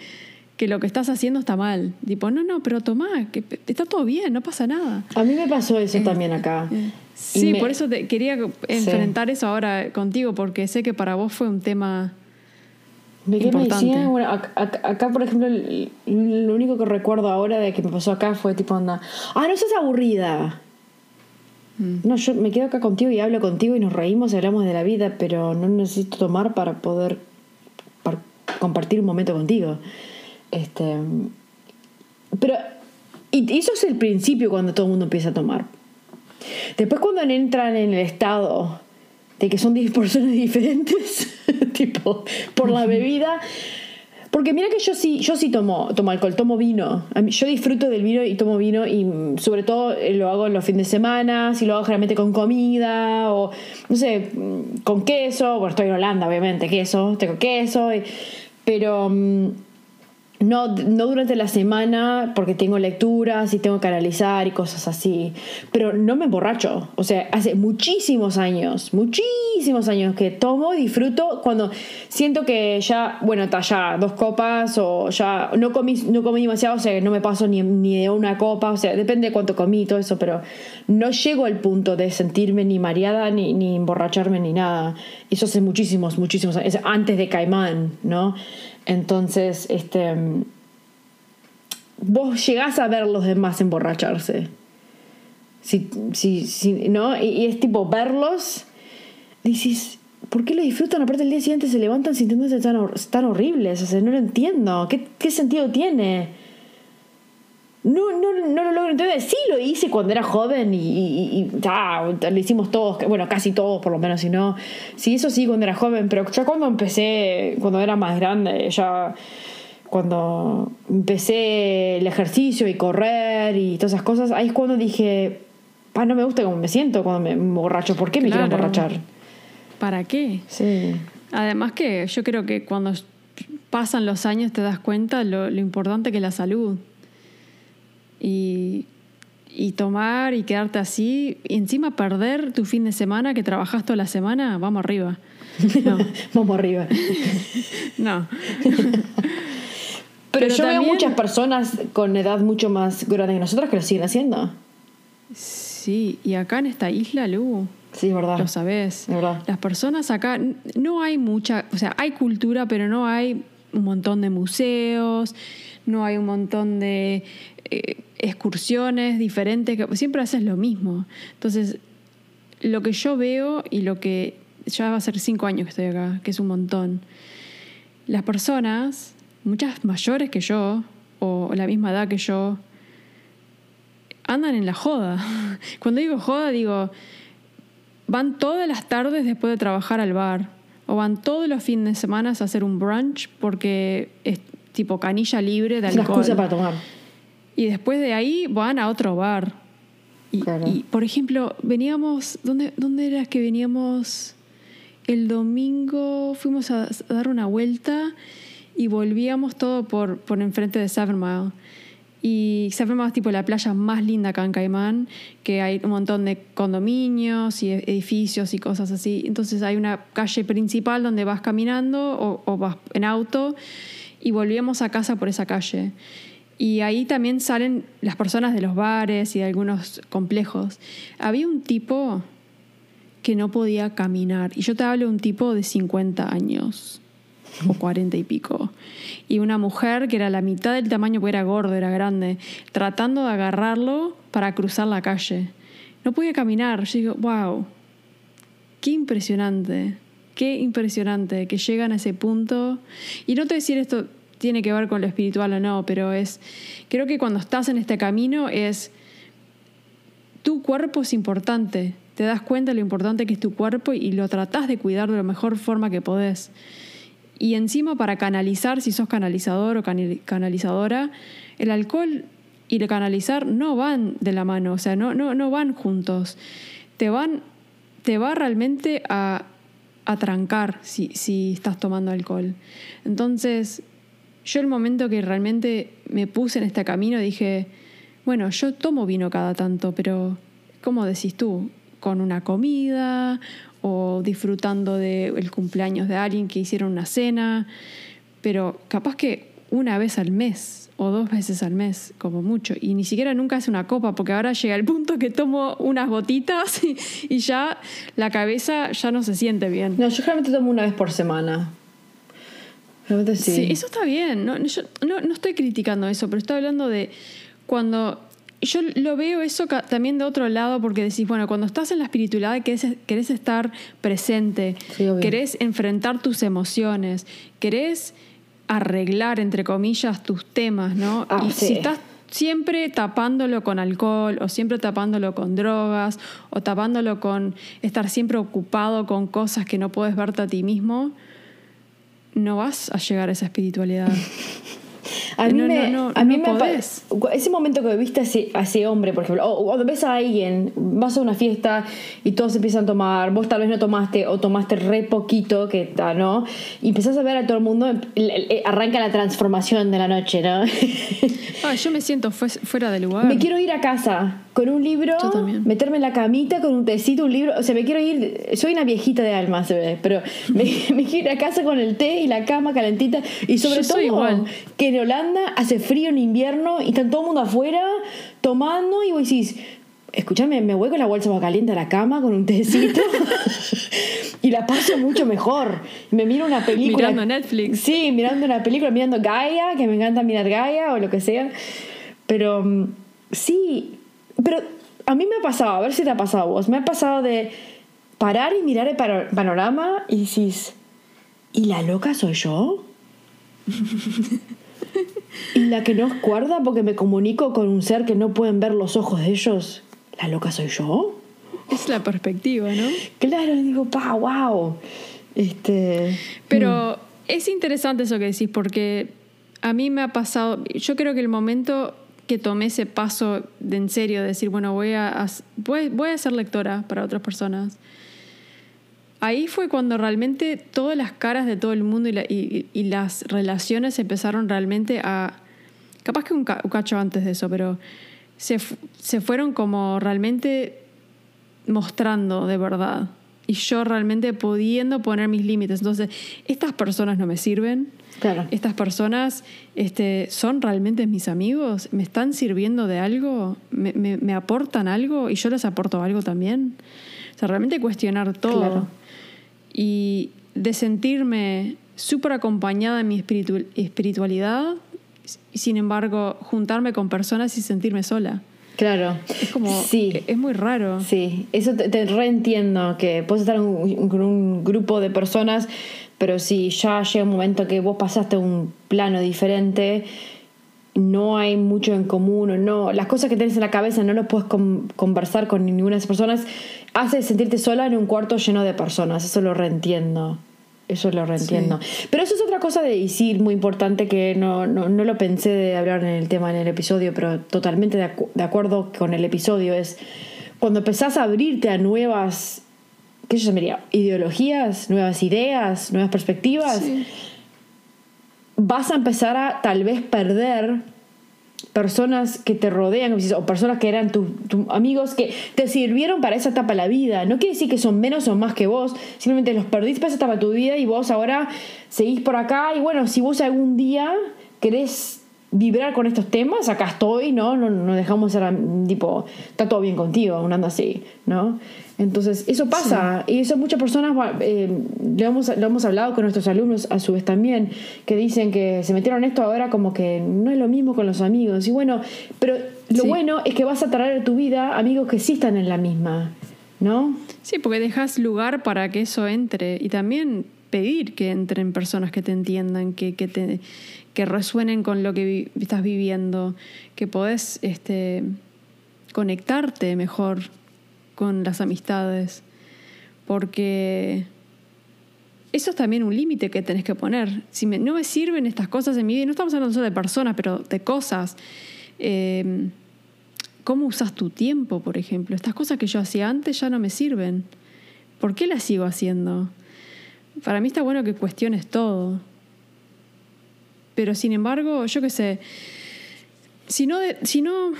que lo que estás haciendo está mal. Tipo, no, no, pero toma, que está todo bien, no pasa nada. A mí me pasó eso eh, también acá. Eh, sí, por eso te, quería enfrentar eso ahora contigo, porque sé que para vos fue un tema bueno, acá, por ejemplo, lo único que recuerdo ahora de que me pasó acá fue tipo onda, ah, no estás aburrida. Mm. No, yo me quedo acá contigo y hablo contigo y nos reímos y hablamos de la vida, pero no necesito tomar para poder compartir un momento contigo. Este, pero, y eso es el principio cuando todo el mundo empieza a tomar. Después cuando entran en el estado de que son 10 personas diferentes, tipo, por la bebida. Porque mira que yo sí, yo sí tomo, tomo alcohol, tomo vino. Yo disfruto del vino y tomo vino y mm, sobre todo eh, lo hago en los fines de semana, si lo hago generalmente con comida o, no sé, mm, con queso. Bueno, estoy en Holanda, obviamente, queso, tengo queso. pero... Mm, no, no durante la semana porque tengo lecturas y tengo que analizar y cosas así, pero no me emborracho. O sea, hace muchísimos años, muchísimos años que tomo y disfruto cuando siento que ya, bueno, está ya dos copas o ya no comí, no comí demasiado, o sea, no me paso ni, ni de una copa, o sea, depende de cuánto comí y todo eso, pero no llego al punto de sentirme ni mareada ni, ni emborracharme ni nada. Eso hace muchísimos, muchísimos años, antes de Caimán, ¿no? Entonces, este, vos llegás a ver los demás emborracharse. Si, si, ¿no? Y, es tipo verlos, dices, ¿por qué lo disfrutan? Aparte el día siguiente se levantan sintiéndose tan, tan horribles. O sea, no lo entiendo. ¿Qué, qué sentido tiene? No, no, no lo logro entender. Sí lo hice cuando era joven y, y, lo hicimos todos, bueno, casi todos por lo menos, si no. Sí, eso sí, cuando era joven, pero ya cuando empecé, cuando era más grande, ya cuando empecé el ejercicio y correr y todas esas cosas, ahí es cuando dije, ah, no me gusta cómo me siento cuando me borracho, ¿por qué me quiero emborrachar? ¿Para qué? Sí. Además que yo creo que cuando pasan los años te das cuenta lo, lo importante que es la salud y, tomar y quedarte así, y encima perder tu fin de semana que trabajas toda la semana, vamos arriba. No. vamos arriba. no. Pero, yo veo muchas personas con edad mucho más grande que nosotros que lo siguen haciendo. Sí, y acá en esta isla, Lu. Sí, es verdad. Lo sabes. Las personas acá, no hay mucha, o sea, hay cultura, pero no hay un montón de museos, no hay un montón de eh, excursiones diferentes, que siempre haces lo mismo. Entonces, lo que yo veo y lo que ya va a ser cinco años que estoy acá, que es un montón, las personas, muchas mayores que yo, o la misma edad que yo, andan en la joda. Cuando digo joda, digo, van todas las tardes después de trabajar al bar, o van todos los fines de semana a hacer un brunch porque es tipo canilla libre de alcohol. Es excusa para tomar. Y después de ahí van a otro bar. Y, por ejemplo, veníamos, ¿dónde, ¿dónde era que veníamos? El domingo fuimos a, dar una vuelta y volvíamos todo por, por enfrente de Seven Mile. Y Seven Mile es tipo la playa más linda acá en Caimán, que hay un montón de condominios y edificios y cosas así. Entonces hay una calle principal donde vas caminando o, o vas en auto y volvíamos a casa por esa calle. Y ahí también salen las personas de los bares y de algunos complejos. Había un tipo que no podía caminar. Y yo te hablo de un tipo de 50 años o 40 y pico. Y una mujer que era la mitad del tamaño, porque era gordo, era grande, tratando de agarrarlo para cruzar la calle. No podía caminar. Yo digo, wow, qué impresionante, qué impresionante que llegan a ese punto. Y no te decir esto tiene que ver con lo espiritual o no, pero es, creo que cuando estás en este camino es, tu cuerpo es importante, te das cuenta de lo importante que es tu cuerpo y lo tratás de cuidar de la mejor forma que podés. Y encima para canalizar, si sos canalizador o canalizadora, el alcohol y el canalizar no van de la mano, o sea, no, no, no van juntos. Te van, te va realmente a, a trancar si, si estás tomando alcohol. Entonces, yo el momento que realmente me puse en este camino dije, bueno, yo tomo vino cada tanto, pero ¿cómo decís tú? Con una comida o disfrutando del cumpleaños de alguien que hicieron una cena, pero capaz que una vez al mes o dos veces al mes, como mucho, y ni siquiera nunca hace una copa, porque ahora llega el punto que tomo unas gotitas y, ya la cabeza ya no se siente bien. No, yo generalmente tomo una vez por semana. Sí. eso está bien. No, yo no, estoy criticando eso, pero estoy hablando de cuando. Yo lo veo eso también de otro lado porque decís, bueno, cuando estás en la espiritualidad querés, querés estar presente, querés enfrentar tus emociones, querés arreglar, entre comillas, tus temas, ¿no? Ah, y si estás siempre tapándolo con alcohol o siempre tapándolo con drogas o tapándolo con estar siempre ocupado con cosas que no puedes verte a ti mismo, no vas a llegar a esa espiritualidad. A mí, me, a mí me ese momento que viste a ese, hombre, por ejemplo, o cuando ves a alguien, vas a una fiesta y todos empiezan a tomar, vos tal vez no tomaste o tomaste re poquito, que tal, ¿no? Y empezás a ver a todo el mundo, arranca la transformación de la noche, ¿no? Ah, yo me siento fuera de lugar. Me quiero ir a casa con un libro, meterme en la camita con un tecito, un libro, o sea, me quiero ir, soy una viejita de alma, se ve, pero me, me quiero ir a casa con el té y la cama calentita y sobre todo igual. que en Holanda hace frío en invierno y está todo el mundo afuera tomando y vos decís, escúchame, me voy con la bolsa más caliente a la cama con un tecito y la paso mucho mejor. Me miro una película. Mirando Netflix. Sí, mirando una película, mirando Gaia, que me encanta mirar Gaia o lo que sea. Pero mm, sí, pero a mí me ha pasado, a ver si te ha pasado a vos, me ha pasado de parar y mirar el panorama y decís, ¿y la loca soy yo? ¿Y la que no es cuerda porque me comunico con un ser que no pueden ver los ojos de ellos? ¿La loca soy yo? Es la perspectiva, ¿no? Claro, digo, pa, wow. Este, Pero mm. es interesante eso que decís porque a mí me ha pasado, yo creo que el momento que tomé ese paso de en serio, de decir, bueno, voy a, voy, a ser lectora para otras personas. Ahí fue cuando realmente todas las caras de todo el mundo y, las relaciones empezaron realmente a... Capaz que un, cacho antes de eso, pero se, se fueron como realmente mostrando de verdad. Y yo realmente pudiendo poner mis límites. Entonces, estas personas no me sirven estas personas este, son realmente mis amigos, me están sirviendo de algo, me, aportan algo y yo les aporto algo también. O sea, realmente cuestionar todo. Y de sentirme súper acompañada en mi espiritualidad, sin embargo, juntarme con personas y sentirme sola. Claro. Es como. Sí. Es muy raro. Sí, eso te, reentiendo, que puedes estar con un grupo de personas pero si ya llega un momento que vos pasaste a un plano diferente, no hay mucho en común, no, las cosas que tienes en la cabeza no las puedes conversar con ninguna de esas personas, hace sentirte sola en un cuarto lleno de personas, eso lo reentiendo. Eso lo reentiendo. Pero eso es otra cosa de decir muy importante que no, no, no, lo pensé de hablar en el tema en el episodio, pero totalmente de, de acuerdo con el episodio, es cuando empezás a abrirte a nuevas ¿qué se llamaría? Ideologías, nuevas ideas, nuevas perspectivas, vas a empezar a tal vez perder personas que te rodean o personas que eran tus amigos que te sirvieron para esa etapa de la vida. No quiere decir que son menos o más que vos, simplemente los perdiste para esa etapa de tu vida y vos ahora seguís por acá y bueno, si vos algún día querés vibrar con estos temas, acá estoy, ¿no? No, no dejamos ser, tipo, está todo bien contigo, un anda así, ¿no? Entonces, eso pasa, y eso muchas personas, eh, lo, hemos, lo hemos hablado con nuestros alumnos a su vez también, que dicen que se metieron esto ahora como que no es lo mismo con los amigos, y bueno, pero lo bueno es que vas a traer a tu vida amigos que sí están en la misma, ¿no? Sí, porque dejas lugar para que eso entre, y también pedir que entren personas que te entiendan, que, que te que resuenen con lo que estás viviendo, que podés este, conectarte mejor con las amistades, porque eso es también un límite que tenés que poner. Si no me sirven estas cosas en mi vida, no estamos hablando solo de personas, pero de cosas. Eh, ¿Cómo usas tu tiempo, por ejemplo? Estas cosas que yo hacía antes ya no me sirven. ¿Por qué las sigo haciendo? Para mí está bueno que cuestiones todo. Pero sin embargo, yo qué sé, si no, si no,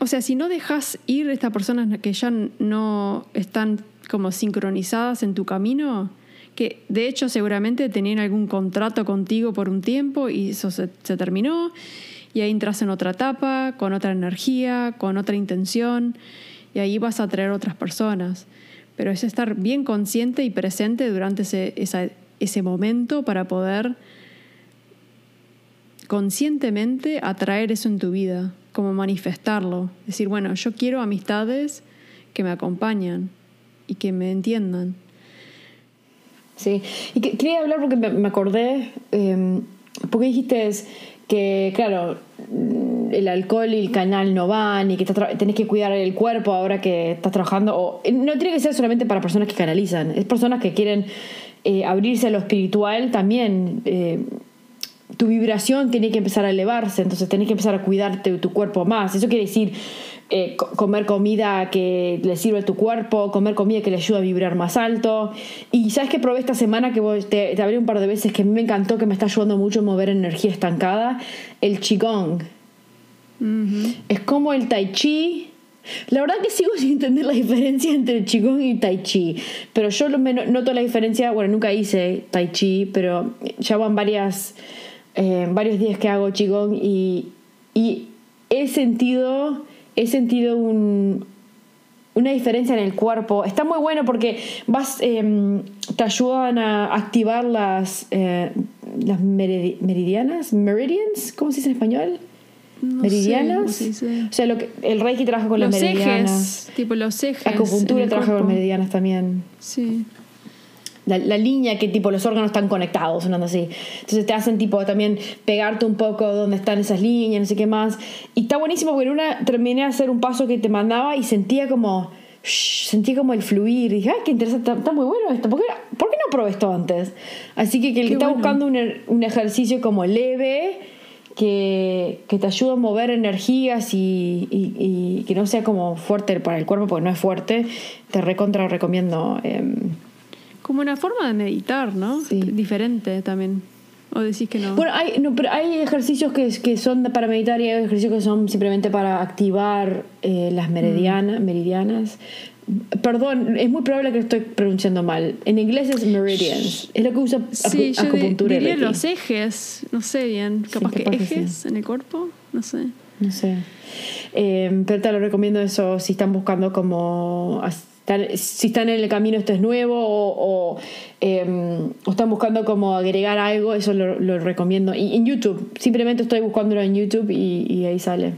o sea, si no dejas ir estas personas que ya no están como sincronizadas en tu camino, que de hecho seguramente tenían algún contrato contigo por un tiempo y eso se, se terminó, y ahí entras en otra etapa, con otra energía, con otra intención, y ahí vas a traer otras personas. Pero es estar bien consciente y presente durante ese, ese momento para poder conscientemente atraer eso en tu vida, como manifestarlo. Decir, bueno, yo quiero amistades que me acompañan y que me entiendan. Sí, y quería hablar porque me, acordé, em, porque dijiste que, claro, el alcohol y el canal no van y que tenés que cuidar el cuerpo ahora que estás trabajando. O, no tiene que ser solamente para personas que canalizan, es personas que quieren eh, abrirse a lo espiritual también. Eh, tu vibración tiene que empezar a elevarse, entonces tenés que empezar a cuidarte de tu cuerpo más. Eso quiere decir eh, comer comida que le sirve a tu cuerpo, comer comida que le ayuda a vibrar más alto. Y sabes que probé esta semana que te, te hablé un par de veces que a mí me encantó, que me está ayudando mucho a mover energía estancada, el Qigong. Es como el Tai Chi, la verdad que sigo sin entender la diferencia entre Qigong y Tai Chi, pero yo noto la diferencia, bueno, nunca hice Tai Chi, pero ya van varias eh, varios días que hago Qigong y, y he sentido, he sentido un, una diferencia en el cuerpo. Está muy bueno porque vas, em, te ayudan a activar las, eh, las meridianas, meridians, ¿cómo se dice en español? meridianas. O sea, lo que, el Reiki trabaja con las meridianas. Ejes, tipo los ejes. Acupuntura trabaja con meridianas también. Sí la, línea que tipo los órganos están conectados, sonando así. Entonces te hacen tipo también pegarte un poco donde están esas líneas, no sé qué más. Y está buenísimo porque en una terminé de hacer un paso que te mandaba y sentía como sentí como el fluir y dije, qué interesante, está, muy bueno esto, ¿por qué, ¿por qué, no probé esto antes? Así que, que el que está buscando un, un, ejercicio como leve, que, que, te ayuda a mover energías y, y, que no sea como fuerte para el cuerpo, porque no es fuerte, te recontra recomiendo. Em, como una forma de meditar, ¿no? Sí. Diferente también. ¿O decís que no? Bueno, hay, no, pero hay ejercicios que, que son para meditar y hay ejercicios que son simplemente para activar eh, las meridianas, mm. meridianas. Perdón, es muy probable que estoy pronunciando mal. En inglés es meridians. Es lo que usa sí, acupuntura. Yo diría los ejes, no sé bien. Capaz que ejes en el cuerpo, no sé. No sé. Eh, pero te lo recomiendo eso si están buscando como si están en el camino esto es nuevo em, o, están buscando como agregar algo, eso lo, recomiendo. Y en YouTube, simplemente estoy buscándolo en YouTube y, ahí sale.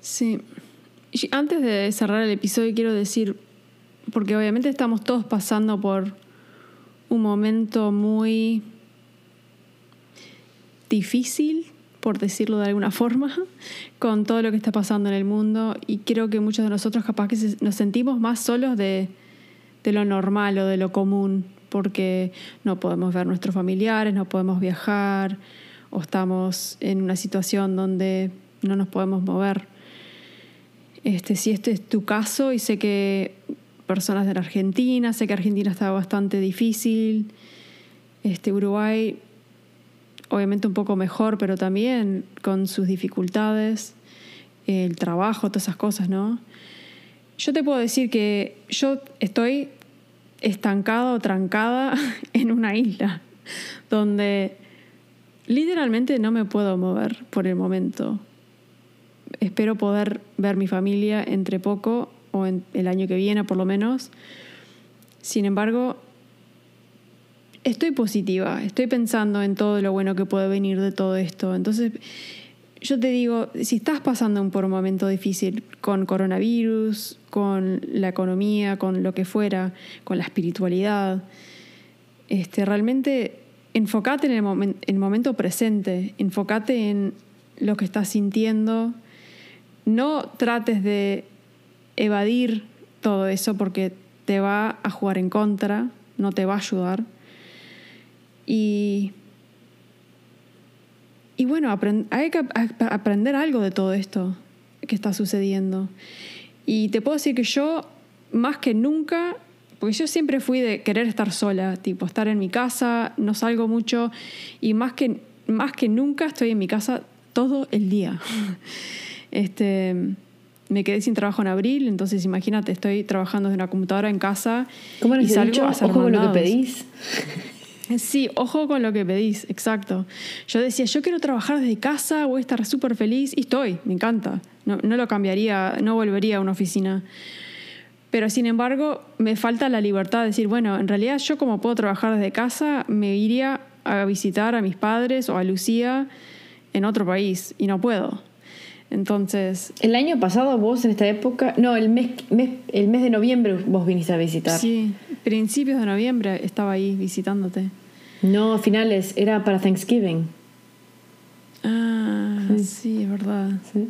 Sí. antes de cerrar el episodio quiero decir, porque obviamente estamos todos pasando por un momento muy difícil por decirlo de alguna forma, con todo lo que está pasando en el mundo y creo que muchos de nosotros capaz que nos sentimos más solos de, lo normal o de lo común, porque no podemos ver nuestros familiares, no podemos viajar o estamos en una situación donde no nos podemos mover. Este, si este es tu caso y sé que personas de la Argentina, sé que Argentina está bastante difícil, este, Uruguay obviamente un poco mejor, pero también con sus dificultades, el trabajo, todas esas cosas, ¿no? Yo te puedo decir que yo estoy estancada o trancada en una isla donde Literalmente no me puedo mover por el momento. Espero poder ver mi familia entre poco o en el año que viene por lo menos. Sin embargo, estoy positiva, estoy pensando en todo lo bueno que puede venir de todo esto. Entonces, yo te digo, si estás pasando por un momento difícil con coronavirus, con la economía, con lo que fuera, con la espiritualidad, este, realmente enfócate en el, el momento presente, enfócate en lo que estás sintiendo, no trates de evadir todo eso porque te va a jugar en contra, no te va a ayudar. Y, y bueno, hay que aprender algo de todo esto que está sucediendo. Y te puedo decir que yo, más que nunca, porque yo siempre fui de querer estar sola, tipo estar en mi casa, no salgo mucho, y más que, más que nunca estoy en mi casa todo el día. Este, me quedé sin trabajo en abril, entonces imagínate, estoy trabajando desde una computadora en casa ¿Cómo y salgo a hacer Ojo con lo que pedís. Sí, ojo con lo que pedís, exacto. Yo decía, yo quiero trabajar desde casa, voy a estar súper feliz y estoy, me encanta. No, no lo cambiaría, no volvería a una oficina. Pero sin embargo, me falta la libertad de decir, bueno, en realidad yo como puedo trabajar desde casa, me iría a visitar a mis padres o a Lucía en otro país y no puedo. Entonces... El año pasado vos en esta época, no, el mes, el mes de noviembre vos viniste a visitar. Sí, principios de noviembre estaba ahí visitándote. No, finales, era para Thanksgiving. Ah, sí, es verdad. Sí,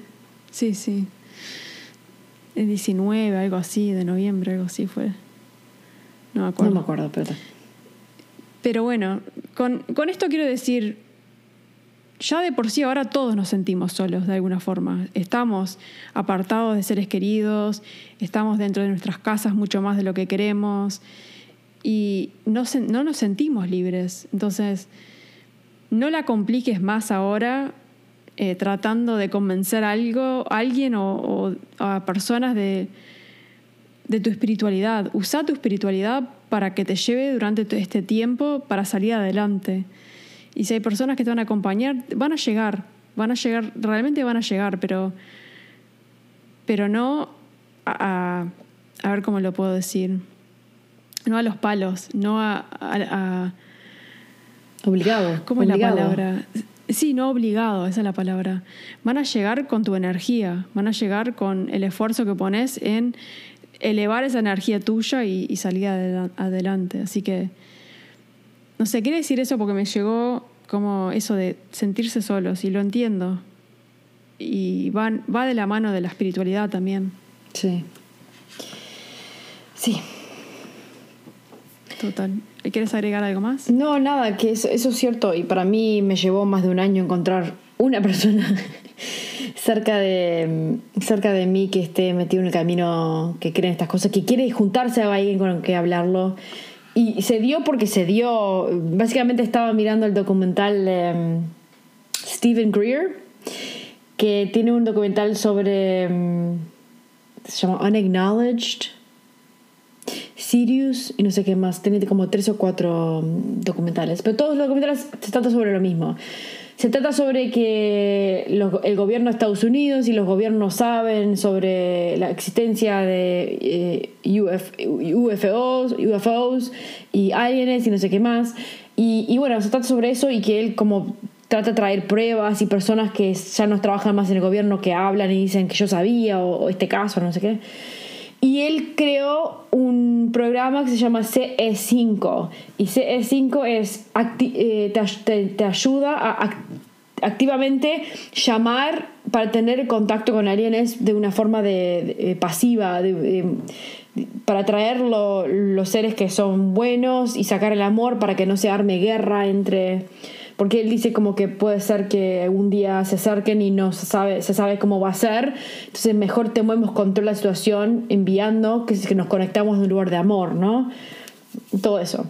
sí. sí. El 19, algo así, de noviembre, algo así fue. No me acuerdo. No me acuerdo, pero... Pero bueno, con, con esto quiero decir, ya de por sí ahora todos nos sentimos solos de alguna forma. Estamos apartados de seres queridos, estamos dentro de nuestras casas mucho más de lo que queremos y no, no nos sentimos libres. Entonces, no la compliques más ahora eh, tratando de convencer a algo, alguien o, a personas de, de tu espiritualidad. Usa tu espiritualidad para que te lleve durante este tiempo para salir adelante. Y si hay personas que te van a acompañar, van a llegar, van a llegar, realmente van a llegar, pero, pero no a, a, ver cómo lo puedo decir, no a los palos, no a... a, obligado. ¿Cómo es la palabra? Sí, no obligado, esa es la palabra. Van a llegar con tu energía, van a llegar con el esfuerzo que pones en elevar esa energía tuya y, y salir adelante. Así que no sé, quiere decir eso porque me llegó como eso de sentirse solos y lo entiendo. Y va, va de la mano de la espiritualidad también. Sí. Sí. Total. ¿Quieres agregar algo más? No, nada, que eso, eso es cierto. Y para mí me llevó más de un año encontrar una persona cerca de, cerca de mí que esté metido en el camino, que cree en estas cosas, que quiere juntarse a alguien con el que hablarlo y se dio porque se dio. Básicamente estaba mirando el documental de Stephen Greer, que tiene un documental sobre. Em, se llama Unacknowledged. Sirius y no sé qué más. Tiene como tres o cuatro em, documentales. Pero todos los documentales se trata sobre lo mismo. Se trata sobre que el gobierno de Estados Unidos y los gobiernos saben sobre la existencia de eh, UFOs, UFOs y aliens y no sé qué más. Y, bueno, se trata sobre eso y que él como trata de traer pruebas y personas que ya no trabajan más en el gobierno que hablan y dicen que yo sabía o, este caso, no sé qué. Y él creó un programa que se llama CE5. Y CE5 es, eh, te, ayuda a activamente llamar para tener contacto con aliens de una forma de, pasiva, para atraer los seres que son buenos y sacar el amor para que no se arme guerra entre... Porque él dice como que puede ser que un día se acerquen y no se sabe, se sabe cómo va a ser. Entonces mejor tenemos control de la situación enviando que, que nos conectamos en un lugar de amor, ¿no? Todo eso.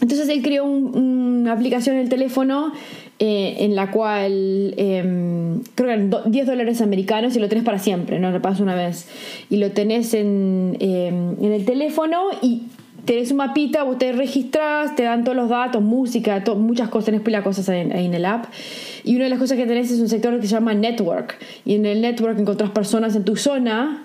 Entonces él creó una aplicación en el teléfono eh, en la cual em, creo que eran 10 dólares americanos y lo tenés para siempre, no lo pasas una vez. Y lo tenés en, em, en el teléfono y tenés un mapita, vos te registrás, te dan todos los datos, música, muchas cosas, tenés pila cosas ahí, en el app. Y una de las cosas que tenés es un sector que se llama network. Y en el network encontrás personas en tu zona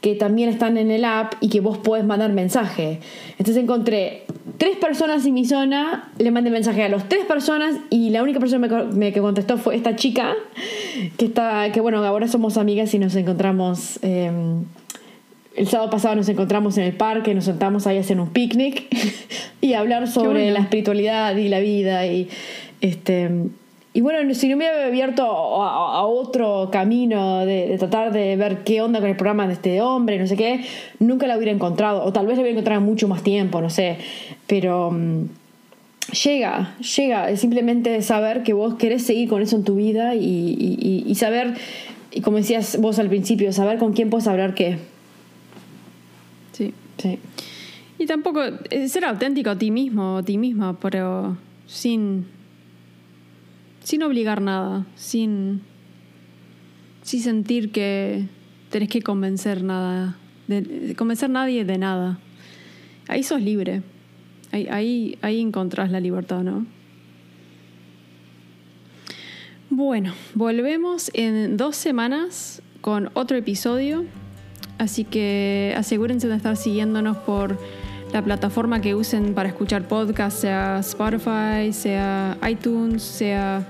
que también están en el app y que vos podés mandar mensaje. Entonces encontré tres personas en mi zona, le mandé mensaje a los tres personas y la única persona que contestó fue esta chica, que está, que bueno, ahora somos amigas y nos encontramos. Em, el sábado pasado nos encontramos en el parque, nos sentamos ahí a hacer un picnic y hablar sobre la espiritualidad y la vida y este y bueno, si no me hubiera abierto a, otro camino de, tratar de ver qué onda con el programa de este hombre, no sé qué, nunca la hubiera encontrado. O tal vez la hubiera encontrado en mucho más tiempo, no sé. Pero mm, llega, llega. Es simplemente saber que vos querés seguir con eso en tu vida y, y saber, y como decías vos al principio, saber con quién puedes hablar qué. Sí. Y tampoco eh, ser auténtico a ti mismo o a ti misma, pero sin, sin obligar nada, sin, sin sentir que tenés que convencer nada, convencer a nadie de nada. Ahí sos libre. Ahí, ahí, ahí encontrás la libertad, ¿no? Bueno, volvemos en dos semanas con otro episodio. Así que asegúrense de estar siguiéndonos por la plataforma que usen para escuchar podcast, sea Spotify, sea iTunes, sea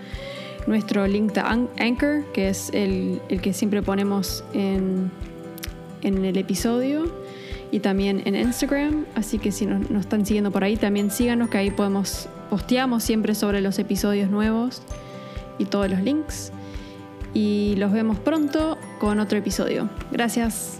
nuestro link de Anchor, que es el, que siempre ponemos en, en, el episodio, y también en Instagram. Así que si nos, nos están siguiendo por ahí, también síganos, que ahí podemos posteamos siempre sobre los episodios nuevos y todos los links. Y los vemos pronto con otro episodio. Gracias.